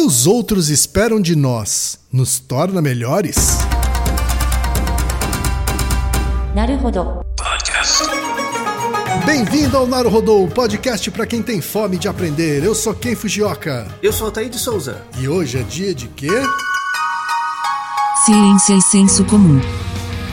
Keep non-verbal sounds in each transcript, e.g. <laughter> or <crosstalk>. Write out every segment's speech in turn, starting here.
que os outros esperam de nós nos torna melhores? Naruhodo. Bem-vindo ao Naruhodô, podcast para quem tem fome de aprender. Eu sou Ken Fujioka. Eu sou Altair de Souza. E hoje é dia de quê? Ciência e senso comum.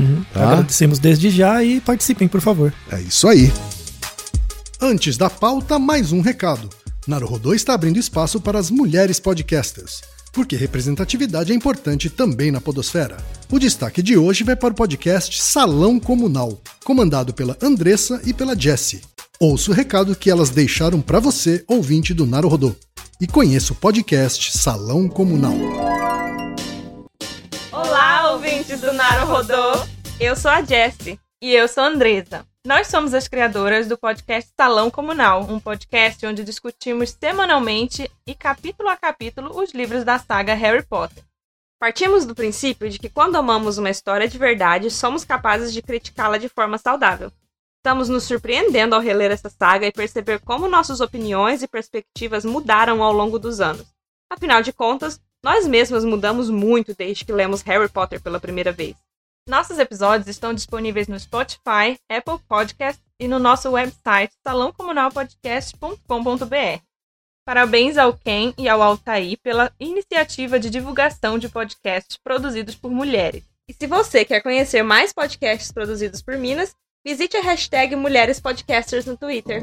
Uhum. Tá. Agradecemos desde já e participem, por favor. É isso aí. Antes da pauta, mais um recado. Naruhodô está abrindo espaço para as mulheres podcasters, porque representatividade é importante também na podosfera. O destaque de hoje vai para o podcast Salão Comunal, comandado pela Andressa e pela Jessie. Ouça o recado que elas deixaram para você, ouvinte do Naruhodô, e conheça o podcast Salão Comunal. Ouvintes do Naruhodô! Eu sou a Jessie e eu sou a Andresa. Nós somos as criadoras do podcast Salão Comunal, um podcast onde discutimos semanalmente e capítulo a capítulo os livros da saga Harry Potter. Partimos do princípio de que quando amamos uma história de verdade, somos capazes de criticá-la de forma saudável. Estamos nos surpreendendo ao reler essa saga e perceber como nossas opiniões e perspectivas mudaram ao longo dos anos. Afinal de contas, nós mesmas mudamos muito desde que lemos Harry Potter pela primeira vez. Nossos episódios estão disponíveis no Spotify, Apple Podcast e no nosso website salãocomunalpodcast.com.br. Parabéns ao Ken e ao Altair pela iniciativa de divulgação de podcasts produzidos por mulheres. E se você quer conhecer mais podcasts produzidos por Minas, visite a hashtag Mulheres Podcasters no Twitter.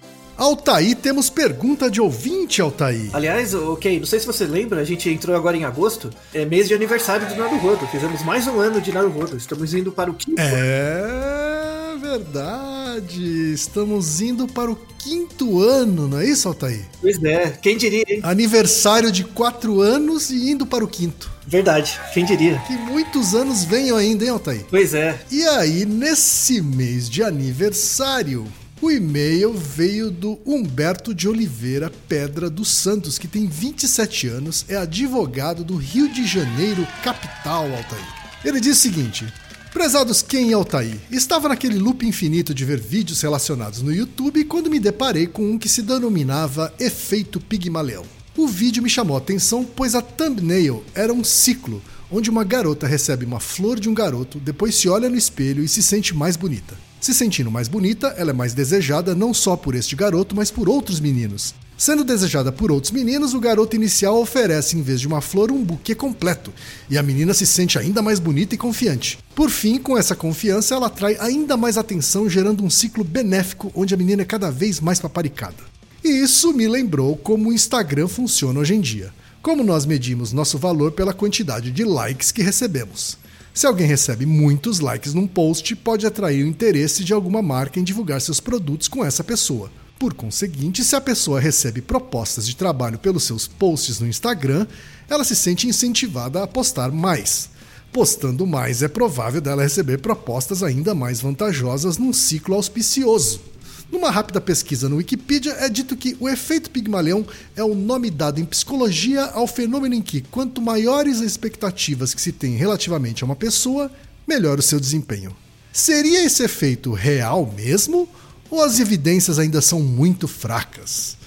Altaí, temos pergunta de ouvinte, Altaí. Aliás, ok, não sei se você lembra, a gente entrou agora em agosto, é mês de aniversário do Naruhodo. Fizemos mais um ano de Naruhodo. Estamos indo para o quinto. É verdade. Estamos indo para o quinto ano, não é isso, Altaí? Pois é, quem diria, hein? Aniversário de quatro anos e indo para o quinto. Verdade, quem diria? Que muitos anos venham ainda, hein, Altaí? Pois é. E aí, nesse mês de aniversário, O e-mail veio do Humberto de Oliveira Pedra dos Santos, que tem 27 anos, é advogado do Rio de Janeiro, capital, Altair. Ele diz o seguinte: Prezados Ken e Altair, estava naquele loop infinito de ver vídeos relacionados no YouTube quando me deparei com um que se denominava Efeito Pigmaleão. O vídeo me chamou a atenção pois a thumbnail era um ciclo, onde uma garota recebe uma flor de um garoto, depois se olha no espelho e se sente mais bonita. Se sentindo mais bonita, ela é mais desejada não só por este garoto, mas por outros meninos. Sendo desejada por outros meninos, o garoto inicial oferece, em vez de uma flor, um buquê completo, e a menina se sente ainda mais bonita e confiante. Por fim, com essa confiança, ela atrai ainda mais atenção, gerando um ciclo benéfico onde a menina é cada vez mais paparicada. E isso me lembrou como o Instagram funciona hoje em dia. Como nós medimos nosso valor pela quantidade de likes que recebemos. Se alguém recebe muitos likes num post, pode atrair o interesse de alguma marca em divulgar seus produtos com essa pessoa. Por conseguinte, se a pessoa recebe propostas de trabalho pelos seus posts no Instagram, ela se sente incentivada a postar mais. Postando mais, é provável dela receber propostas ainda mais vantajosas num ciclo auspicioso. Numa rápida pesquisa no Wikipedia, é dito que o efeito Pigmalion é o nome dado em psicologia ao fenômeno em que, quanto maiores as expectativas que se tem relativamente a uma pessoa, melhor o seu desempenho. Seria esse efeito real mesmo? ou as evidências ainda são muito fracas?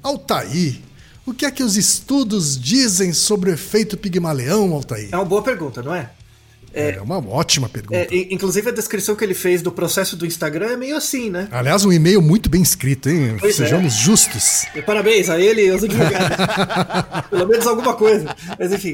Altair, o que é que os estudos dizem sobre o efeito Pigmaleão, Altair? É uma boa pergunta, não é? É, é uma ótima pergunta. É, inclusive, a descrição que ele fez do processo do Instagram é meio assim, né? Aliás, um e-mail muito bem escrito, hein? Pois Sejamos é. justos. E parabéns a ele e aos advogados. <laughs> Pelo menos alguma coisa. Mas enfim.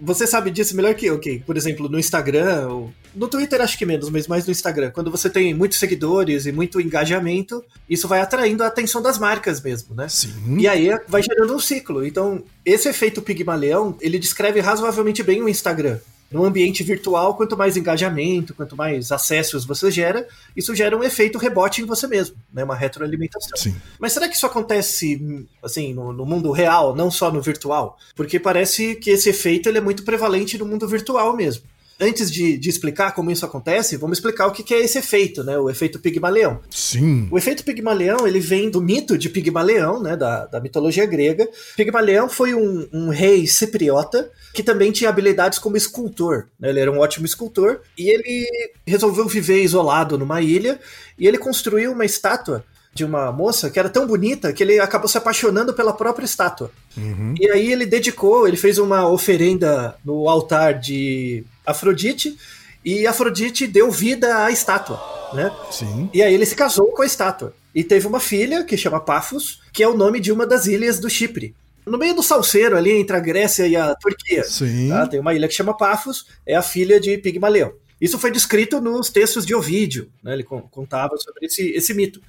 Você sabe disso melhor que eu, ok? Por exemplo, no Instagram, ou... no Twitter acho que menos, mas mais no Instagram. Quando você tem muitos seguidores e muito engajamento, isso vai atraindo a atenção das marcas mesmo, né? Sim. E aí vai gerando um ciclo. Então, esse efeito Pigmaleão, ele descreve razoavelmente bem o Instagram no ambiente virtual, quanto mais engajamento, quanto mais acessos você gera, isso gera um efeito rebote em você mesmo, né? Uma retroalimentação. Sim. Mas será que isso acontece assim no, no, mundo real, não só no virtual? Porque parece que esse efeito ele é muito prevalente no mundo virtual mesmo antes de, de, explicar como isso acontece, vamos explicar o que, que é esse efeito, né? O efeito Pigmaleão. Sim. O efeito Pigmaleão, ele vem do mito de Pigmaleão, né? Da, da mitologia grega. Pigmaleão foi um, um, rei cipriota que também tinha habilidades como escultor. Né? Ele era um ótimo escultor e ele resolveu viver isolado numa ilha e ele construiu uma estátua de uma moça que era tão bonita que ele acabou se apaixonando pela própria estátua. Uhum. E aí ele dedicou, ele fez uma oferenda no altar de Afrodite e Afrodite deu vida à estátua, né? Sim. E aí ele se casou com a estátua e teve uma filha que chama Paphos, que é o nome de uma das ilhas do Chipre. No meio do salseiro ali entre a Grécia e a Turquia, Sim. Tá? tem uma ilha que chama Paphos, é a filha de Pigmaleão. Isso foi descrito nos textos de Ovídio, né? ele contava sobre esse, esse mito.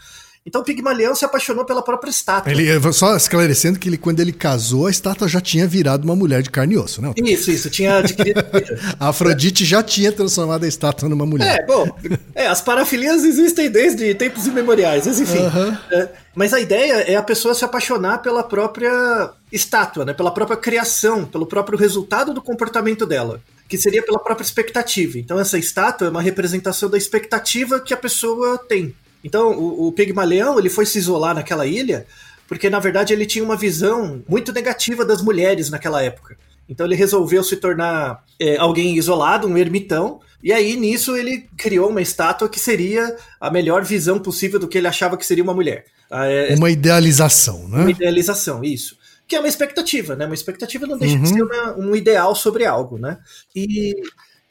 Então Pigmalião se apaixonou pela própria estátua. Ele, só esclarecendo que ele, quando ele casou, a estátua já tinha virado uma mulher de carne e osso, né? Isso, isso, tinha adquirido. <laughs> a Afrodite já tinha transformado a estátua numa mulher. É, bom, é, as parafilias existem desde tempos imemoriais, mas enfim. Uhum. É, mas a ideia é a pessoa se apaixonar pela própria estátua, né? Pela própria criação, pelo próprio resultado do comportamento dela que seria pela própria expectativa. Então essa estátua é uma representação da expectativa que a pessoa tem. Então, o, o Pigmaleão ele foi se isolar naquela ilha porque, na verdade, ele tinha uma visão muito negativa das mulheres naquela época. Então, ele resolveu se tornar é, alguém isolado, um ermitão, e aí nisso ele criou uma estátua que seria a melhor visão possível do que ele achava que seria uma mulher. Ah, é, uma idealização, né? Uma idealização, isso. Que é uma expectativa, né? Uma expectativa não deixa uhum. de ser uma, um ideal sobre algo, né? E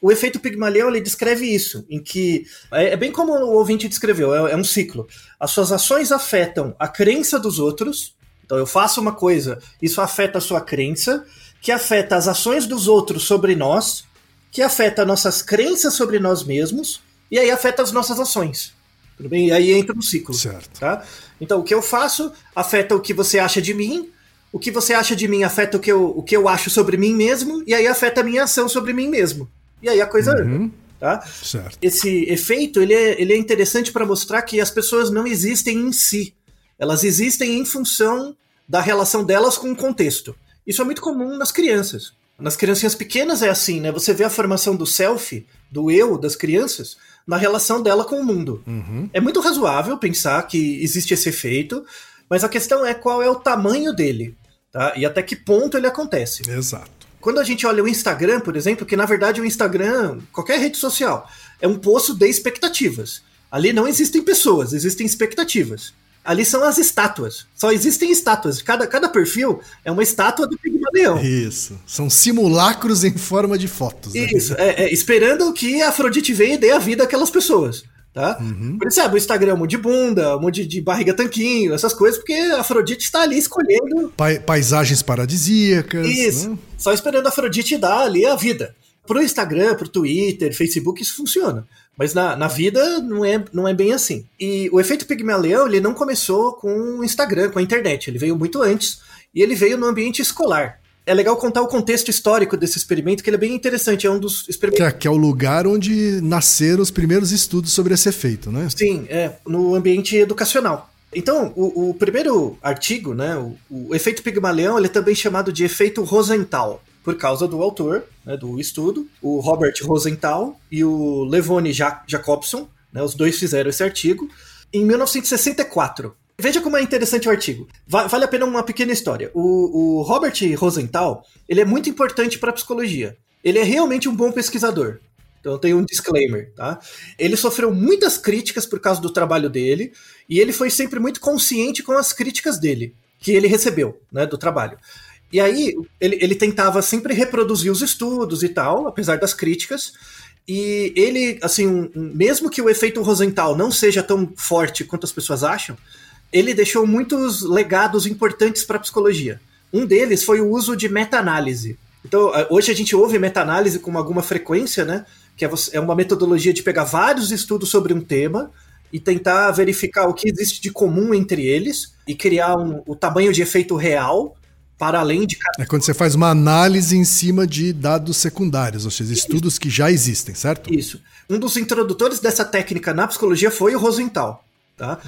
o efeito Pigmalion ele descreve isso, em que é, é bem como o ouvinte descreveu, é, é, um ciclo. As suas ações afetam a crença dos outros. Então eu faço uma coisa, isso afeta a sua crença, que afeta as ações dos outros sobre nós, que afeta nossas crenças sobre nós mesmos, e aí afeta as nossas ações. Tudo bem? E aí entra no ciclo. Certo. Tá? Então o que eu faço afeta o que você acha de mim, o que você acha de mim afeta o que eu, o que eu acho sobre mim mesmo, e aí afeta a minha ação sobre mim mesmo. E aí a coisa uhum. anda. Tá? Certo. Esse efeito ele é, ele é interessante para mostrar que as pessoas não existem em si. Elas existem em função da relação delas com o contexto. Isso é muito comum nas crianças. Nas criancinhas pequenas é assim, né? Você vê a formação do self, do eu das crianças, na relação dela com o mundo. Uhum. É muito razoável pensar que existe esse efeito, mas a questão é qual é o tamanho dele, tá? E até que ponto ele acontece. Exato. Quando a gente olha o Instagram, por exemplo, que na verdade o Instagram, qualquer rede social, é um poço de expectativas. Ali não existem pessoas, existem expectativas. Ali são as estátuas. Só existem estátuas. Cada, cada perfil é uma estátua do Pigmalião. Isso. São simulacros em forma de fotos. né? Isso, é, é, esperando que a Afrodite venha e dê a vida àquelas pessoas. Tá? Uhum. Por isso, sabe, o Instagram é um monte de bunda, um monte de barriga tanquinho, essas coisas, porque a Afrodite está ali escolhendo Pa- paisagens paradisíacas. isso, né? só esperando a Afrodite dar ali a vida. Pro Instagram, pro Twitter, Facebook, isso funciona. Mas na, na vida não é, não é bem assim. E o efeito Pigmaleão, ele não começou com o Instagram, com a internet. Ele veio muito antes e ele veio no ambiente escolar. É legal contar o contexto histórico desse experimento, que ele é bem interessante. É um dos experimentos Que, é, é o lugar onde nasceram os primeiros estudos sobre esse efeito, né? Sim, é, no ambiente educacional. Então, o, o primeiro artigo, né, o, o efeito Pigmalião, ele é também chamado de efeito Rosenthal, por causa do autor né, do estudo, o Robert Rosenthal e o Levone Ja- Jacobson, né, os dois fizeram esse artigo, em 1964. Veja como é interessante o artigo. Va- vale a pena uma pequena história. O, o Robert Rosenthal, ele é muito importante para a psicologia. Ele é realmente um bom pesquisador. Então tem um disclaimer, tá? Ele sofreu muitas críticas por causa do trabalho dele, e ele foi sempre muito consciente com as críticas dele, que ele recebeu, né, do trabalho. E aí, ele, ele tentava sempre reproduzir os estudos e tal, apesar das críticas, e ele, assim, um- mesmo que o efeito Rosenthal não seja tão forte quanto as pessoas acham, ele deixou muitos legados importantes para a psicologia. Um deles foi o uso de meta-análise. Então, hoje a gente ouve meta-análise com alguma frequência, né? Que é é uma metodologia de pegar vários estudos sobre um tema e tentar verificar o que existe de comum entre eles e criar um- o tamanho de efeito real para além de É quando você faz uma análise em cima de dados secundários, ou seja, estudos que já existem, certo? Isso. Um dos introdutores dessa técnica na psicologia foi o Rosenthal. Tá?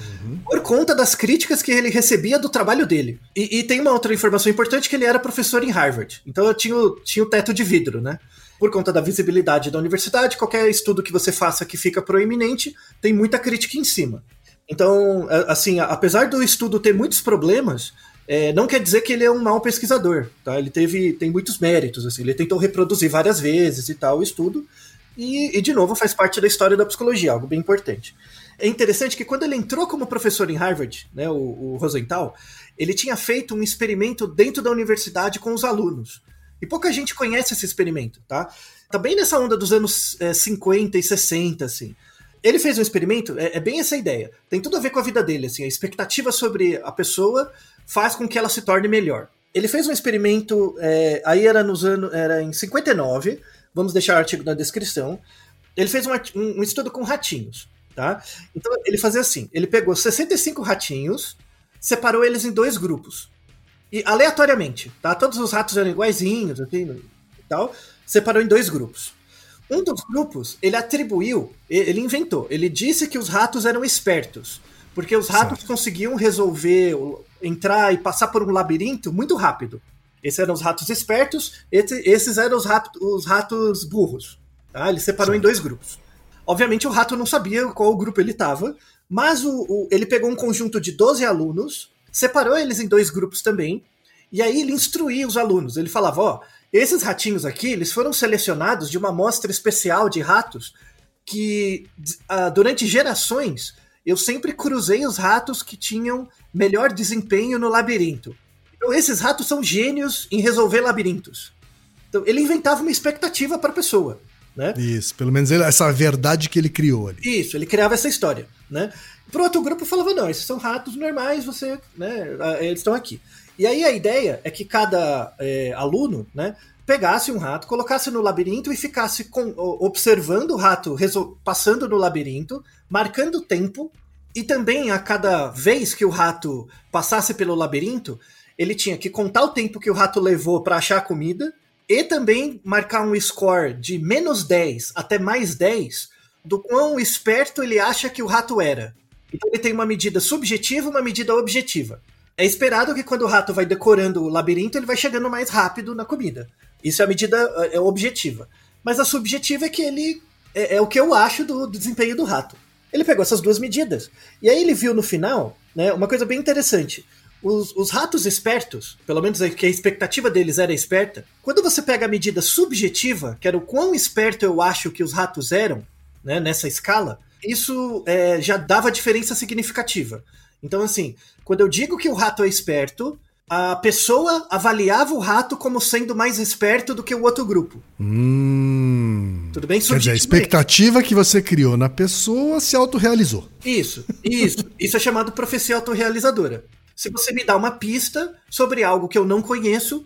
Por conta das críticas que ele recebia do trabalho dele. E, e tem uma outra informação importante que ele era professor em Harvard. Então eu tinha, o- tinha o teto de vidro, né? Por conta da visibilidade da universidade, qualquer estudo que você faça que fica proeminente, tem muita crítica em cima. Então, assim, apesar do estudo ter muitos problemas, é, não quer dizer que ele é um mau pesquisador, tá? Ele teve, tem muitos méritos, assim, ele tentou reproduzir várias vezes e tal o estudo, e, e, de novo faz parte da história da psicologia, algo bem importante. É interessante que quando ele entrou como professor em Harvard, né, o, o Rosenthal, ele tinha feito um experimento dentro da universidade com os alunos. E pouca gente conhece esse experimento, tá? Tá bem nessa onda dos anos é, 50 e 60, assim. Ele fez um experimento, é, é bem essa ideia. Tem tudo a ver com a vida dele, assim. A expectativa sobre a pessoa faz com que ela se torne melhor. Ele fez um experimento, é, aí era nos anos, era em 59, vamos deixar o artigo na descrição. Ele fez um, um estudo com ratinhos, tá? Então ele fazia assim, ele pegou 65 ratinhos, separou eles em dois grupos. E aleatoriamente, tá? Todos os ratos eram iguaizinhos, assim, e tal. Separou em dois grupos. Um dos grupos, ele atribuiu, ele inventou, ele disse que os ratos eram espertos, porque os ratos Certo. conseguiam resolver, entrar e passar por um labirinto muito rápido. Esses eram os ratos espertos, esse- esses eram os, rato- os ratos burros. Tá? Ele separou em dois grupos. Obviamente o rato não sabia qual grupo ele estava, mas o- o- ele pegou um conjunto de 12 alunos, separou eles em dois grupos também, e aí ele instruía os alunos. Ele falava: ó, esses ratinhos aqui, eles foram selecionados de uma amostra especial de ratos que ah, durante gerações eu sempre cruzei os ratos que tinham melhor desempenho no labirinto. Então esses ratos são gênios em resolver labirintos. Então ele inventava uma expectativa para a pessoa, né? Isso, pelo menos ele- essa verdade que ele criou ali. Isso, ele criava essa história, né? Pro outro grupo falava, não, esses são ratos normais, você, né, eles estão aqui. E aí a ideia é que cada é, aluno, né, pegasse um rato, colocasse no labirinto e ficasse com- observando o rato passando no labirinto, marcando o tempo, e também a cada vez que o rato passasse pelo labirinto, ele tinha que contar o tempo que o rato levou para achar a comida, e também marcar um score de menos 10 até mais 10 do quão esperto ele acha que o rato era. Então ele tem uma medida subjetiva uma medida objetiva. É esperado que quando o rato vai decorando o labirinto, ele vai chegando mais rápido na comida. Isso é a medida é, objetiva. Mas a subjetiva é que ele é, é o que eu acho do, do desempenho do rato. Ele pegou essas duas medidas. E aí ele viu no final, né, uma coisa bem interessante. Os, os, ratos espertos, pelo menos que a expectativa deles era esperta, quando você pega a medida subjetiva, que era o quão esperto eu acho que os ratos eram, né, nessa escala, isso é, já dava diferença significativa. Então, assim, quando eu digo que o rato é esperto, a pessoa avaliava o rato como sendo mais esperto do que o outro grupo. Hum. Tudo bem? Quer dizer, a expectativa que você criou na pessoa se autorrealizou. Isso, isso. isso é chamado profecia autorrealizadora. Se você me dá uma pista sobre algo que eu não conheço,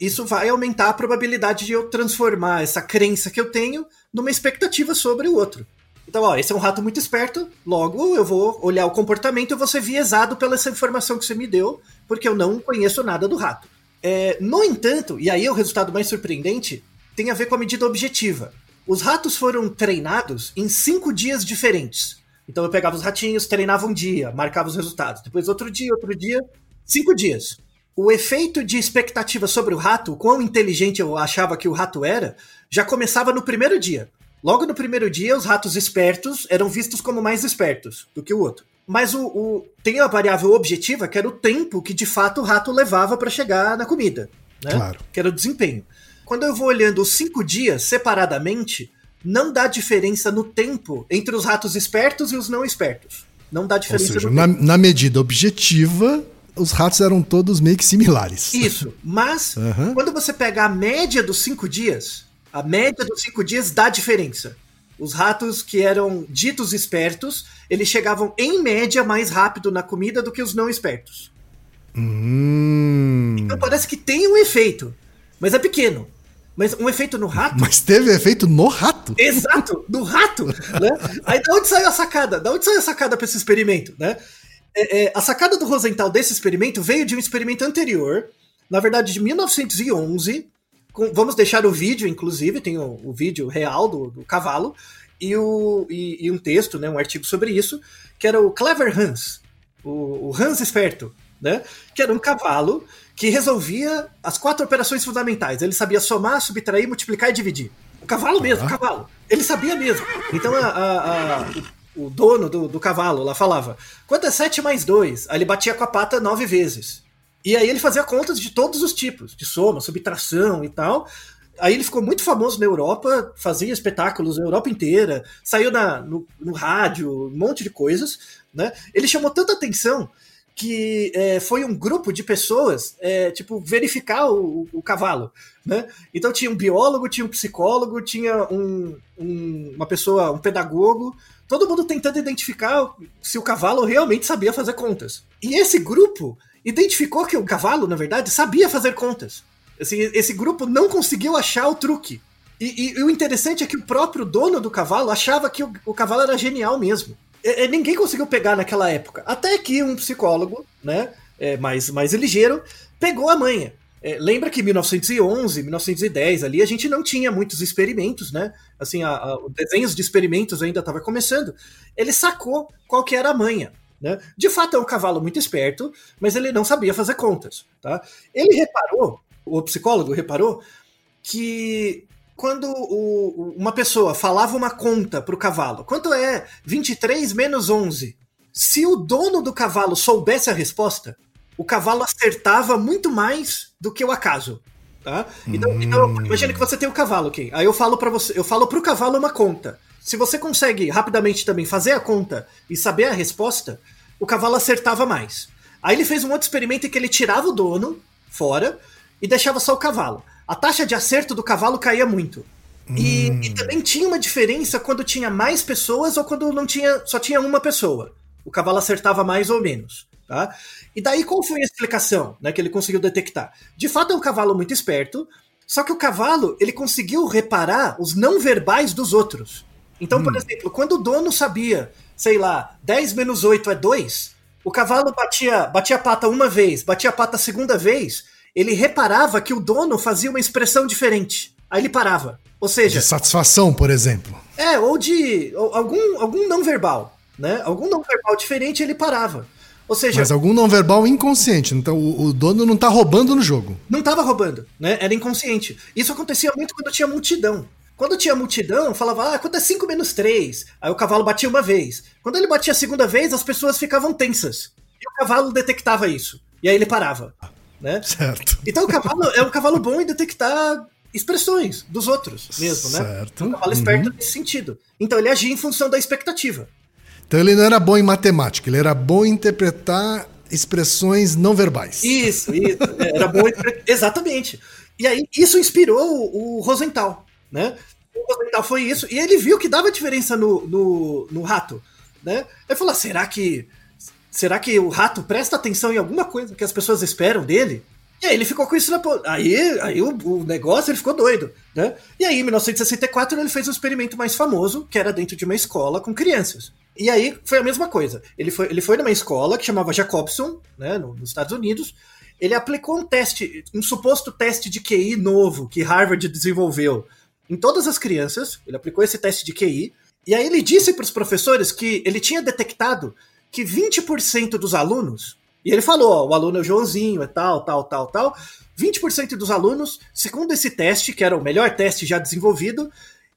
isso vai aumentar a probabilidade de eu transformar essa crença que eu tenho numa expectativa sobre o outro. Então, ó, esse é um rato muito esperto, logo eu vou olhar o comportamento e vou ser viesado pela essa informação que você me deu, porque eu não conheço nada do rato. É, no entanto, e aí é o resultado mais surpreendente, tem a ver com a medida objetiva. Os ratos foram treinados em cinco dias diferentes. Então eu pegava os ratinhos, treinava um dia, marcava os resultados. Depois outro dia, outro dia, cinco dias. O efeito de expectativa sobre o rato, o quão inteligente eu achava que o rato era, já começava no primeiro dia. Logo no primeiro dia, os ratos espertos eram vistos como mais espertos do que o outro. Mas o, o tem a variável objetiva, que era o tempo que de fato o rato levava para chegar na comida. Né? Claro. Que era o desempenho. Quando eu vou olhando os cinco dias separadamente, não dá diferença no tempo entre os ratos espertos e os não espertos. Não dá diferença Ou seja, no na, tempo. na medida objetiva, os ratos eram todos meio que similares. Isso. Mas, <laughs> Aham. quando você pega a média dos cinco dias, a média dos cinco dias dá diferença. Os ratos que eram ditos espertos, eles chegavam em média mais rápido na comida do que os não espertos. Hum. Então parece que tem um efeito, mas é pequeno. Mas um efeito no rato. Mas teve efeito no rato. Exato, no rato, <laughs> né? Aí da onde saiu a sacada? Da onde saiu a sacada para esse experimento, né? É, é, a sacada do Rosenthal desse experimento veio de um experimento anterior, na verdade de 1911. com- vamos deixar o vídeo, inclusive, tem o, o vídeo real do, do cavalo e, o, e, e um texto, né, um artigo sobre isso, que era o Clever Hans, o, o Hans esperto, né? Que era um cavalo que resolvia as quatro operações fundamentais. Ele sabia somar, subtrair, multiplicar e dividir. O cavalo mesmo, o cavalo. Ele sabia mesmo. Então a- a- a- o, o dono do, do cavalo lá falava: quanto é 7 mais 2? Aí ele batia com a pata nove vezes. E aí ele fazia contas de todos os tipos, de soma, subtração e tal. Aí ele ficou muito famoso na Europa, fazia espetáculos na Europa inteira, saiu na, no, no rádio, um monte de coisas. Né? Ele chamou tanta atenção que é, foi um grupo de pessoas, é, tipo, verificar o, o cavalo, né? Então tinha um biólogo, tinha um psicólogo, tinha um, um- uma pessoa, um pedagogo, todo mundo tentando identificar se o cavalo realmente sabia fazer contas. E esse grupo identificou que o cavalo, na verdade, sabia fazer contas. Assim, esse grupo não conseguiu achar o truque. E, e- e o interessante é que o próprio dono do cavalo achava que o, o cavalo era genial mesmo. É, é, ninguém conseguiu pegar naquela época. Até que um psicólogo, né, é, mais, mais ligeiro, pegou a manha. É, lembra que em 1911, 1910 ali a gente não tinha muitos experimentos, né? Assim, a, a- os desenhos de experimentos ainda estava começando. Ele sacou qual que era a manha. Né? De fato é um cavalo muito esperto, mas ele não sabia fazer contas. Tá? Ele reparou, o psicólogo reparou, que quando o- uma pessoa falava uma conta para o cavalo, quanto é 23 menos 11? Se o dono do cavalo soubesse a resposta, o cavalo acertava muito mais do que o acaso. Tá? Então, então, imagina que você tem o cavalo aqui. Aí eu falo para você, eu falo pro cavalo uma conta. Se você consegue rapidamente também fazer a conta e saber a resposta, o cavalo acertava mais. Aí ele fez um outro experimento em que ele tirava o dono fora e deixava só o cavalo. A taxa de acerto do cavalo caía muito. E, e também tinha uma diferença quando tinha mais pessoas ou quando não tinha, só tinha uma pessoa. O cavalo acertava mais ou menos. Tá? E daí qual foi a explicação né, que ele conseguiu detectar? De fato é um cavalo muito esperto, só que o cavalo ele conseguiu reparar os não verbais dos outros. Então, por exemplo, quando o dono sabia, sei lá, 10 menos 8 é 2, o cavalo batia, batia a pata uma vez, batia a pata a segunda vez, ele reparava que o dono fazia uma expressão diferente. Aí ele parava. Ou seja, De satisfação, por exemplo. é, ou de ou algum, algum não verbal, né? Algum não verbal diferente ele parava. Ou seja, Mas algum não verbal inconsciente. Então o, o dono não tá roubando no jogo. não estava roubando, né? Era inconsciente. Isso acontecia muito quando tinha multidão. Quando tinha multidão, falava, ah, quanto é 5 menos 3? Aí o cavalo batia uma vez. Quando ele batia a segunda vez, as pessoas ficavam tensas. E o cavalo detectava isso. E aí ele parava. Né? Certo. Então o cavalo é um cavalo bom em detectar expressões dos outros mesmo, né? Certo. Um cavalo esperto nesse sentido. Então ele agia em função da expectativa. Então ele não era bom em matemática, ele era bom em interpretar expressões não verbais. Isso, isso. É, Era bom. Exatamente. E aí, isso inspirou o, o Rosenthal, né? O Rosenthal foi isso. E ele viu que dava diferença no, no, no rato, né? Ele falou: "Ah, será que. Será que o rato presta atenção em alguma coisa que as pessoas esperam dele? E aí ele ficou com isso na. Aí, aí o, o negócio ele ficou doido, né? E aí, em 1964, ele fez um experimento mais famoso, que era dentro de uma escola com crianças. E aí foi a mesma coisa. Ele foi, ele foi numa escola que chamava Jacobson, né, no- nos Estados Unidos. Ele aplicou um teste, um suposto teste de QI novo que Harvard desenvolveu em todas as crianças. Ele aplicou esse teste de QI. E aí ele disse para os professores que ele tinha detectado que 20% dos alunos, e ele falou, ó, o aluno é o Joãozinho, é tal, tal, tal, tal, 20% dos alunos, segundo esse teste, que era o melhor teste já desenvolvido,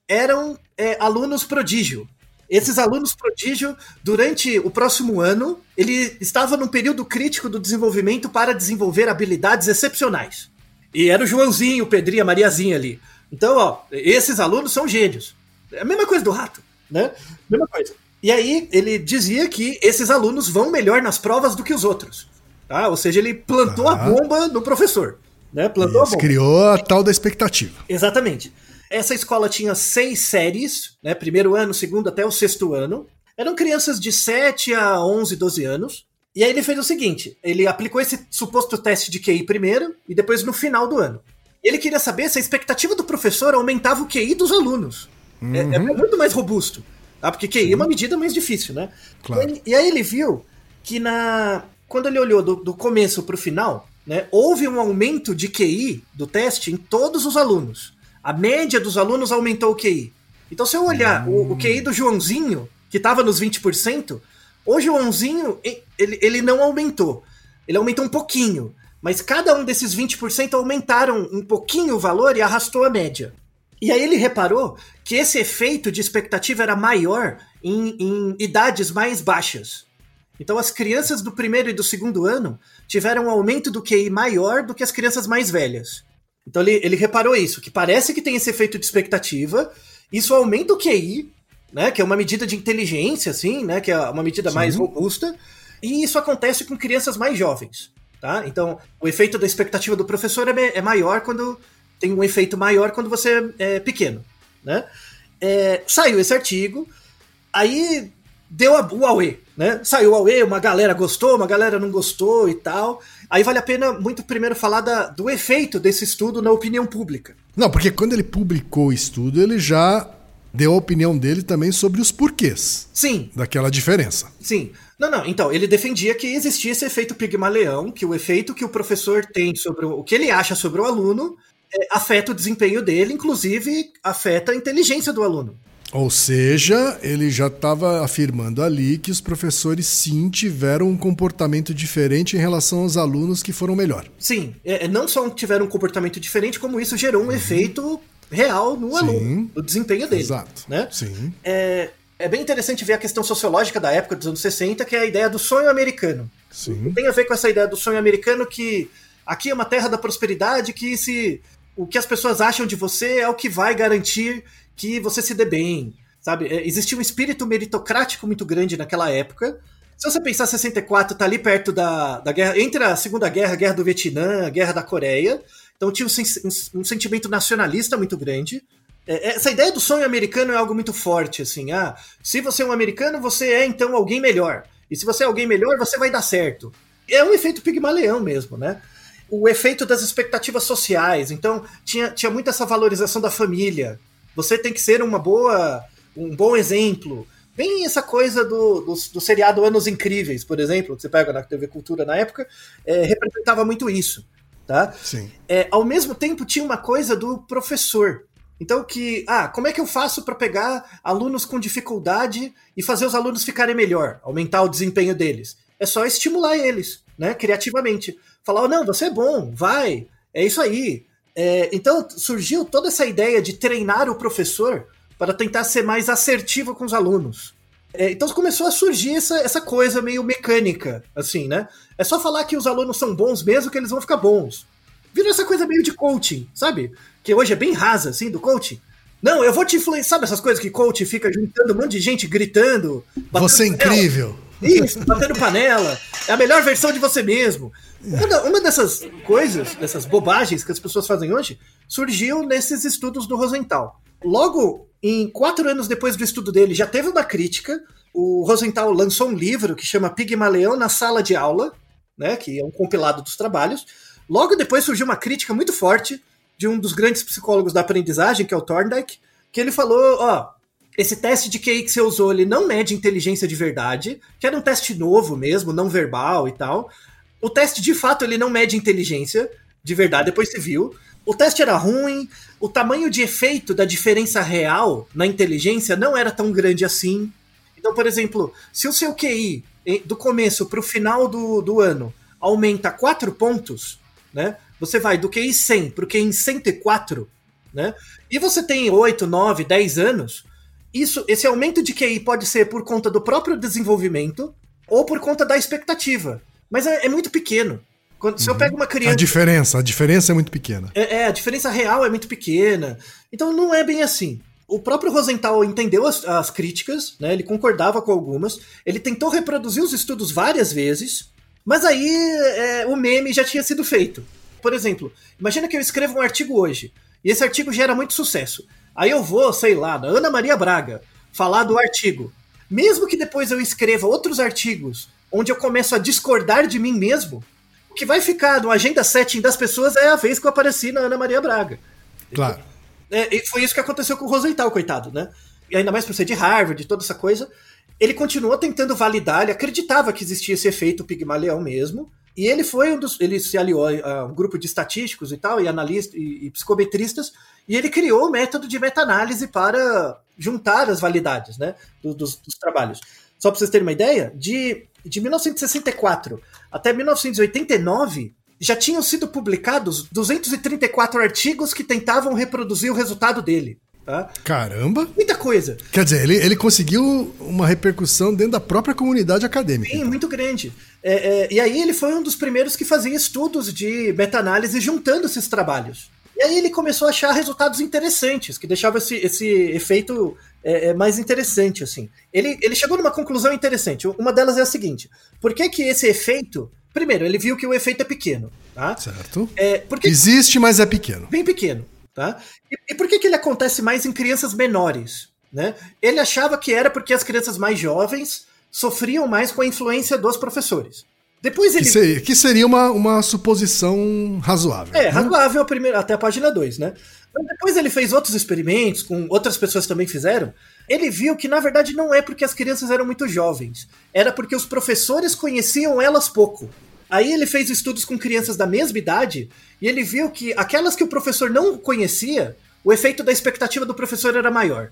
eram é, alunos prodígio. Esses alunos prodígio, durante o próximo ano, ele estava num período crítico do desenvolvimento para desenvolver habilidades excepcionais. E era o Joãozinho, o Pedrinho, a Mariazinha ali. Então, ó, esses alunos são gênios. É a mesma coisa do rato, né? Mesma coisa. E aí ele dizia que esses alunos vão melhor nas provas do que os outros. Tá? Ou seja, ele plantou a Tá. bomba no professor. Né? Plantou a Isso, bomba. criou a tal da expectativa. Exatamente. Essa escola tinha seis séries, né? Primeiro ano, segundo até o sexto ano. Eram crianças de 7 a 11, 12 anos. E aí ele fez o seguinte: ele aplicou esse suposto teste de QI primeiro e depois no final do ano. Ele queria saber se a expectativa do professor aumentava o QI dos alunos. É, é muito mais robusto. Tá? Porque QI é uma medida mais difícil, né? Claro. E, aí- e aí ele viu que na quando ele olhou do, do começo para o final, né, houve um aumento de QI do teste em todos os alunos. A média dos alunos aumentou o QI. Então, se eu olhar o, o QI do Joãozinho, que estava nos 20%, o Joãozinho ele, ele não aumentou. Ele aumentou um pouquinho. Mas cada um desses 20% aumentaram um pouquinho o valor e arrastou a média. E aí ele reparou que esse efeito de expectativa era maior em, em idades mais baixas. Então as crianças do primeiro e do segundo ano tiveram um aumento do QI maior do que as crianças mais velhas. Então ele, ele reparou isso, que parece que tem esse efeito de expectativa, isso aumenta o QI, né, que é uma medida de inteligência, assim, né, que é uma medida mais robusta, e isso acontece com crianças mais jovens, tá? Então o efeito da expectativa do professor é, é maior quando tem um efeito maior quando você é pequeno, né? É, saiu esse artigo, aí deu a, o Aue, né? Saiu o Aue, uma galera gostou, uma galera não gostou e tal. Aí vale a pena muito primeiro falar da- do efeito desse estudo na opinião pública. Não, porque quando ele publicou o estudo, ele já deu a opinião dele também sobre os porquês Sim, daquela diferença. sim. Não, não, então, ele defendia que existia esse efeito pigmaleão, que o efeito que o professor tem sobre o, o que ele acha sobre o aluno afeta o desempenho dele, inclusive afeta a inteligência do aluno. Ou seja, ele já estava afirmando ali que os professores sim tiveram um comportamento diferente em relação aos alunos que foram melhor. Sim, é, é, não só tiveram um comportamento diferente, como isso gerou um efeito real no Sim. aluno, no desempenho dele. Exato. Né? Sim. É, é bem interessante ver a questão sociológica da época dos anos 60, que é a ideia do sonho americano. Sim. Tem a ver com essa ideia do sonho americano que aqui é uma terra da prosperidade, que se o que as pessoas acham de você é o que vai garantir que você se dê bem, sabe? É, existia um espírito meritocrático muito grande naquela época. Se você pensar 64, tá ali perto da, da guerra, entre a Segunda Guerra, a Guerra do Vietnã, a Guerra da Coreia, então tinha um, um- um sentimento nacionalista muito grande. É, essa ideia do sonho americano é algo muito forte, assim. Ah, se você é um americano, você é então alguém melhor. E se você é alguém melhor, você vai dar certo. É um efeito pigmaleão mesmo, né? O efeito das expectativas sociais. Então, tinha, tinha muito essa valorização da família. Você tem que ser uma boa, um bom exemplo. Bem essa coisa do, do, do seriado Anos Incríveis, por exemplo, que você pega na TV Cultura na época, é, representava muito isso. Tá? Sim. É, ao mesmo tempo tinha uma coisa do professor. Então que, ah, como é que eu faço para pegar alunos com dificuldade e fazer os alunos ficarem melhor, aumentar o desempenho deles? É só estimular eles, né, criativamente. Falar, não, você é bom, vai, é isso aí. É, então surgiu toda essa ideia de treinar o professor para tentar ser mais assertivo com os alunos. É, então começou a surgir essa, essa coisa meio mecânica, assim, né? É só falar que os alunos são bons mesmo que eles vão ficar bons. Virou essa coisa meio de coaching, sabe? Que hoje é bem rasa, assim, do coaching. Não, eu vou te influenciar. Sabe essas coisas que coach fica juntando um monte de gente gritando? Você é incrível. Isso, batendo panela. É a melhor versão de você mesmo. Uma, uma dessas coisas, dessas bobagens que as pessoas fazem hoje, surgiu nesses estudos do Rosenthal. Logo, em quatro anos depois do estudo dele, já teve uma crítica. O Rosenthal lançou um livro que chama Pigmaleão na Sala de Aula, né, que é um compilado dos trabalhos. Logo depois surgiu uma crítica muito forte de um dos grandes psicólogos da aprendizagem, que é o Thorndike, que ele falou, ó, esse teste de QI que você usou, ele não mede inteligência de verdade, que era um teste novo mesmo, não verbal e tal. O teste, de fato, ele não mede inteligência de verdade, depois você viu. O teste era ruim, o tamanho de efeito da diferença real na inteligência não era tão grande assim. Então, por exemplo, se o seu QI eh, do começo para o final do, do ano aumenta 4 pontos, né? Você vai do QI 100 para o QI 104, né? E você tem 8, 9, 10 anos, isso, esse aumento de QI pode ser por conta do próprio desenvolvimento ou por conta da expectativa. Mas é, é muito pequeno. Quando, Se eu pego uma A criança. diferença, a diferença é muito pequena. É, é, a diferença real é muito pequena. Então não é bem assim. O próprio Rosenthal entendeu as, as críticas, né? Ele concordava com algumas. Ele tentou reproduzir os estudos várias vezes, mas aí é, o meme já tinha sido feito. Por exemplo, imagina que eu escrevo um artigo hoje e esse artigo gera muito sucesso. Aí eu vou, sei lá, na Ana Maria Braga, falar do artigo. Mesmo que depois eu escreva outros artigos onde eu começo a discordar de mim mesmo, o que vai ficar no agenda setting das pessoas é a vez que eu apareci na Ana Maria Braga. Claro. É, e foi isso que aconteceu com o Rosenthal, coitado, né? E ainda mais por ser de Harvard, toda essa coisa. Ele continuou tentando validar, ele acreditava que existia esse efeito Pigmaleão mesmo. E ele foi um dos. Ele se aliou a um grupo de estatísticos e tal, e analistas e, e psicometristas, e ele criou o método de meta-análise para juntar as validades né, do- dos, dos trabalhos. Só para vocês terem uma ideia, de, de 1964 até 1989, já tinham sido publicados 234 artigos que tentavam reproduzir o resultado dele. Tá? Caramba. Muita coisa. Quer dizer, ele, ele conseguiu uma repercussão dentro da própria comunidade acadêmica. Sim, muito grande. É, é, e aí ele foi um dos primeiros que fazia estudos de meta-análise juntando esses trabalhos. E aí ele começou a achar resultados interessantes, que deixava esse, esse efeito é, é, mais interessante, assim. Ele, ele chegou numa conclusão interessante. Uma delas é a seguinte: por que que esse efeito... Primeiro, ele viu que o efeito é pequeno, tá? Certo? É, por que Existe, mas é pequeno. bem pequeno, tá? E, e por que, que ele acontece mais em crianças menores? Né? Ele achava que era porque as crianças mais jovens sofriam mais com a influência dos professores. Depois Que, ele. seria, que seria uma, uma suposição razoável. É, né? razoável a primeira- até a página 2, né? Mas depois ele fez outros experimentos, com outras pessoas também fizeram. Ele viu que, na verdade, não é porque as crianças eram muito jovens. Era porque os professores conheciam elas pouco. Aí ele fez estudos com crianças da mesma idade e ele viu que aquelas que o professor não conhecia, o efeito da expectativa do professor era maior.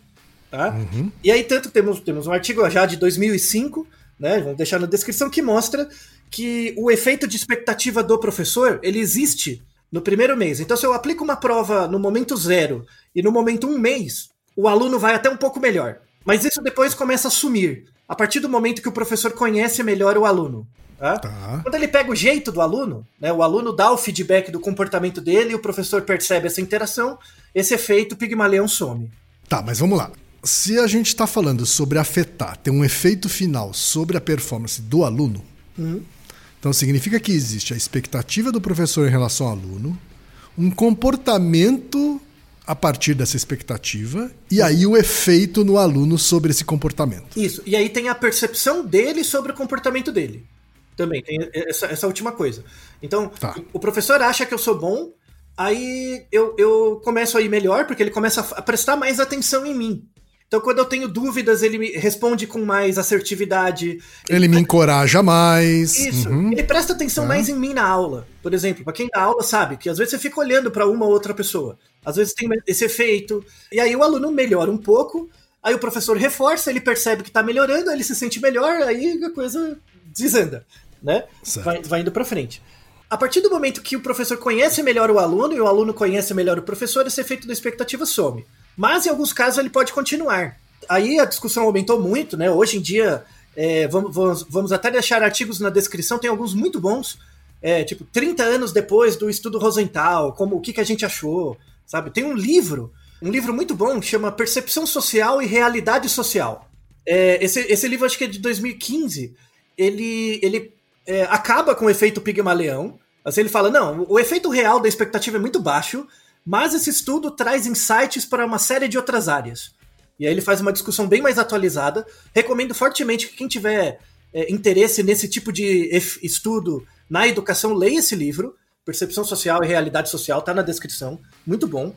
Tá? E aí, tanto que temos, temos um artigo já de 2005, né? Vamos deixar na descrição, que mostra que o efeito de expectativa do professor ele existe no primeiro mês. Então, se eu aplico uma prova no momento zero e no momento um mês, o aluno vai até um pouco melhor. Mas isso depois começa a sumir. A partir do momento que o professor conhece melhor o aluno. Tá? Tá. Quando ele pega o jeito do aluno, né, o aluno dá o feedback do comportamento dele e o professor percebe essa interação, esse efeito Pigmaleão some. Tá, mas vamos lá. Se a gente está falando sobre afetar, ter um efeito final sobre a performance do aluno, então significa que existe a expectativa do professor em relação ao aluno, um comportamento a partir dessa expectativa e aí o efeito no aluno sobre esse comportamento. Isso. E aí tem a percepção dele sobre o comportamento dele. Também tem essa, essa última coisa. Então, Tá. o professor acha que eu sou bom, aí eu, eu começo a ir melhor, porque ele começa a prestar mais atenção em mim. Então, quando eu tenho dúvidas, ele me responde com mais assertividade. Ele me encoraja mais. Isso. Uhum. Ele presta atenção Tá. mais em mim na aula. Por exemplo, pra quem dá aula sabe que às vezes você fica olhando pra uma ou outra pessoa. Às vezes tem esse efeito. E aí o aluno melhora um pouco, aí o professor reforça, ele percebe que tá melhorando, ele se sente melhor, aí a coisa desanda, né? Certo. Vai, vai indo pra frente. A partir do momento que o professor conhece melhor o aluno e o aluno conhece melhor o professor, esse efeito da expectativa some. Mas em alguns casos ele pode continuar. Aí a discussão aumentou muito, né? Hoje em dia, é, vamos, vamos, vamos, até deixar artigos na descrição, tem alguns muito bons, é, tipo, 30 anos depois do estudo Rosenthal, como o que, que a gente achou, sabe? Tem um livro, um livro muito bom, que chama Percepção Social e Realidade Social. É, esse, esse livro acho que é de 2015. Ele, ele é, acaba com o efeito Pigmaleão. Assim, ele fala: não, o efeito real da expectativa é muito baixo, mas esse estudo traz insights para uma série de outras áreas. E aí ele faz uma discussão bem mais atualizada. Recomendo fortemente que quem tiver é, interesse nesse tipo de estudo na educação, leia esse livro. Percepção Social e Realidade Social, tá na descrição. Muito bom.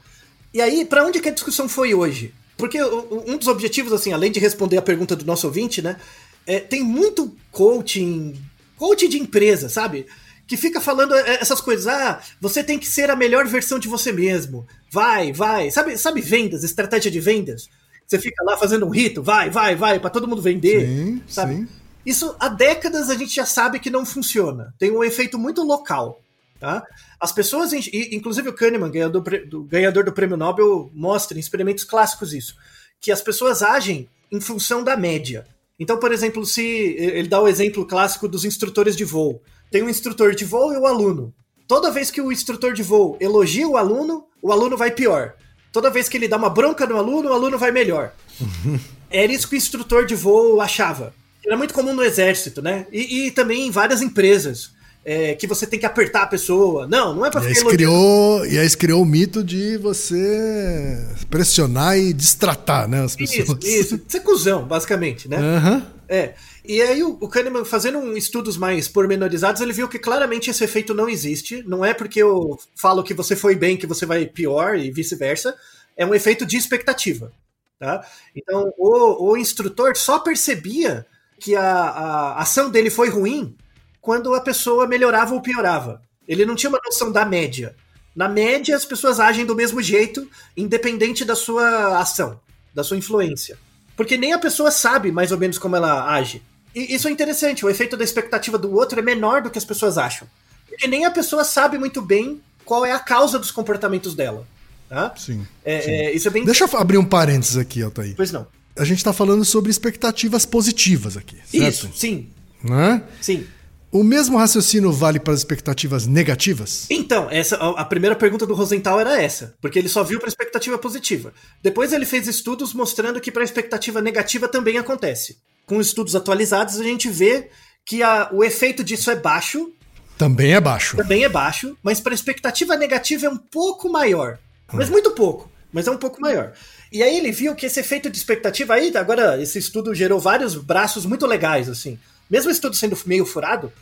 E aí, para onde que a discussão foi hoje? Porque um dos objetivos, assim, além de responder a pergunta do nosso ouvinte, né? É, tem muito coaching coach de empresa, sabe? Que fica falando é, essas coisas. Ah, você tem que ser a melhor versão de você mesmo. Vai, vai. Sabe, sabe vendas, estratégia de vendas? Você fica lá fazendo um rito, vai, vai, vai, para todo mundo vender. Sim, sabe? Sim. Isso há décadas a gente já sabe que não funciona. Tem um efeito muito local. Tá? As pessoas, inclusive o Kahneman, ganhador do, ganhador do prêmio Nobel, mostra em experimentos clássicos isso. Que as pessoas agem em função da média. Então, por exemplo, se ele dá o exemplo clássico dos instrutores de voo. Tem um instrutor de voo e o aluno. Toda vez que o instrutor de voo elogia o aluno, o aluno vai pior. Toda vez que ele dá uma bronca no aluno, o aluno vai melhor. <laughs> Era isso que o instrutor de voo achava. Era muito comum no exército, né? E, e também em várias empresas é, que você tem que apertar a pessoa. Não, não é pra e ficar criou E aí criou o mito de você pressionar e distratar né, as pessoas. Isso, isso. Ser cuzão, basicamente, né? Uhum. É. E aí o, o Kahneman, fazendo um estudos mais pormenorizados, ele viu que claramente esse efeito não existe. Não é porque eu falo que você foi bem que você vai pior e vice-versa. É um efeito de expectativa. Tá? Então, o, o instrutor só percebia que a, a ação dele foi ruim quando a pessoa melhorava ou piorava. Ele não tinha uma noção da média. Na média, as pessoas agem do mesmo jeito, independente da sua ação, da sua influência. Porque nem a pessoa sabe mais ou menos como ela age. E isso é interessante, o efeito da expectativa do outro é menor do que as pessoas acham. Porque nem a pessoa sabe muito bem qual é a causa dos comportamentos dela. Tá? Sim. É, sim. É, isso é bem... Deixa eu abrir um parênteses aqui, Altair. Pois não. A gente está falando sobre expectativas positivas aqui. Certo? Isso, sim. Né? Sim. O mesmo raciocínio vale para as expectativas negativas? Então, essa a primeira pergunta do Rosenthal era essa, porque ele só viu para a expectativa positiva. Depois ele fez estudos mostrando que para a expectativa negativa também acontece. Com estudos atualizados, a gente vê que a, o efeito disso é baixo. Também é baixo. Também é baixo, mas para a expectativa negativa é um pouco maior. Mas hum. muito pouco, mas é um pouco maior. E aí ele viu que esse efeito de expectativa aí, agora esse estudo gerou vários braços muito legais, assim mesmo o estudo sendo meio furado,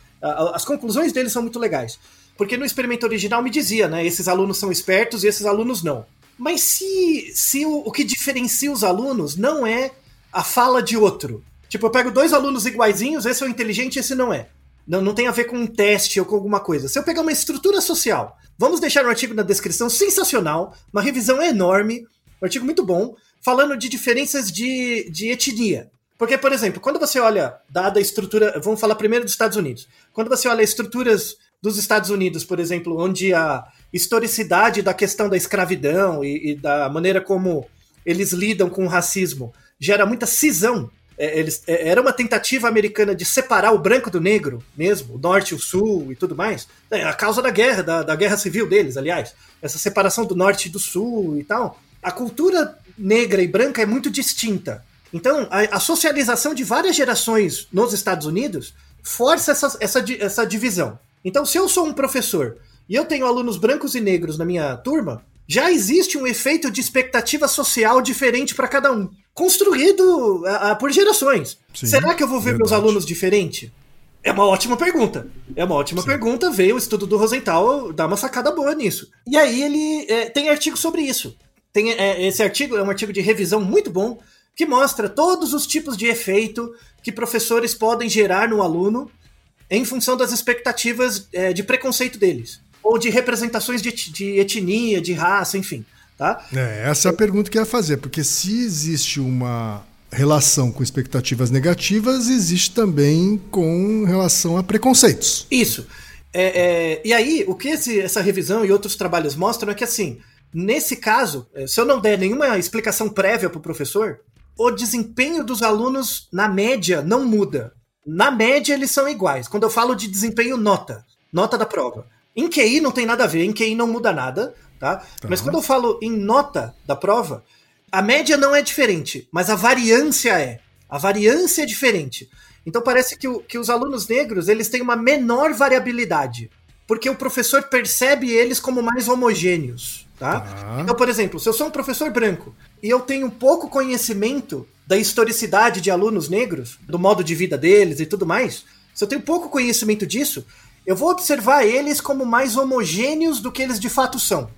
as conclusões dele são muito legais. Porque no experimento original me dizia, né? Esses alunos são espertos e esses alunos não. Mas se, se o, o que diferencia os alunos não é a fala de outro. Tipo, eu pego dois alunos iguaizinhos, esse é o inteligente e esse não é. Não, não tem a ver com um teste ou com alguma coisa. Se eu pegar uma estrutura social, vamos deixar um artigo na descrição sensacional, uma revisão enorme, um artigo muito bom, falando de diferenças de, de etnia. Porque, por exemplo, quando você olha, dada a estrutura. Vamos falar primeiro dos Estados Unidos. Quando você olha estruturas dos Estados Unidos, por exemplo, onde a historicidade da questão da escravidão e, e da maneira como eles lidam com o racismo gera muita cisão. É, eles, é, era uma tentativa americana de separar o branco do negro mesmo, o norte e o sul e tudo mais. É a causa da guerra, da, da guerra civil deles, aliás. Essa separação do norte e do sul e tal. A cultura negra e branca é muito distinta. Então, a, a, socialização de várias gerações nos Estados Unidos força essa, essa, essa divisão. Então, se eu sou um professor e eu tenho alunos brancos e negros na minha turma, já existe um efeito de expectativa social diferente para cada um, construído a, a, por gerações. Sim, Será que eu vou ver verdade. meus alunos diferente? É uma ótima pergunta. É uma ótima Sim. pergunta. Veio o estudo do Rosenthal dar uma sacada boa nisso. E aí ele é, tem artigo sobre isso. Tem, é, esse artigo é um artigo de revisão muito bom que mostra todos os tipos de efeito que professores podem gerar no aluno em função das expectativas é, de preconceito deles, ou de representações de, de, etnia, de raça, enfim. Tá? É, essa é a pergunta que eu ia fazer, porque se existe uma relação com expectativas negativas, existe também com relação a preconceitos. Isso. É, é, e aí, o que esse- essa revisão e outros trabalhos mostram é que, assim, nesse caso, é, se eu não der nenhuma explicação prévia para o professor, o desempenho dos alunos, na média, não muda. Na média, eles são iguais. Quando eu falo de desempenho, nota. Nota da prova. Em QI não tem nada a ver, em QI não muda nada, tá? Mas quando eu falo em nota da prova, a média não é diferente, mas a variância é. A variância é diferente. Então parece que, o- que os alunos negros eles têm uma menor variabilidade, porque o professor percebe eles como mais homogêneos, tá? Tá. Então, por exemplo, se eu sou um professor branco e eu tenho pouco conhecimento da historicidade de alunos negros, do modo de vida deles e tudo mais, se eu tenho pouco conhecimento disso, eu vou observar eles como mais homogêneos do que eles de fato são.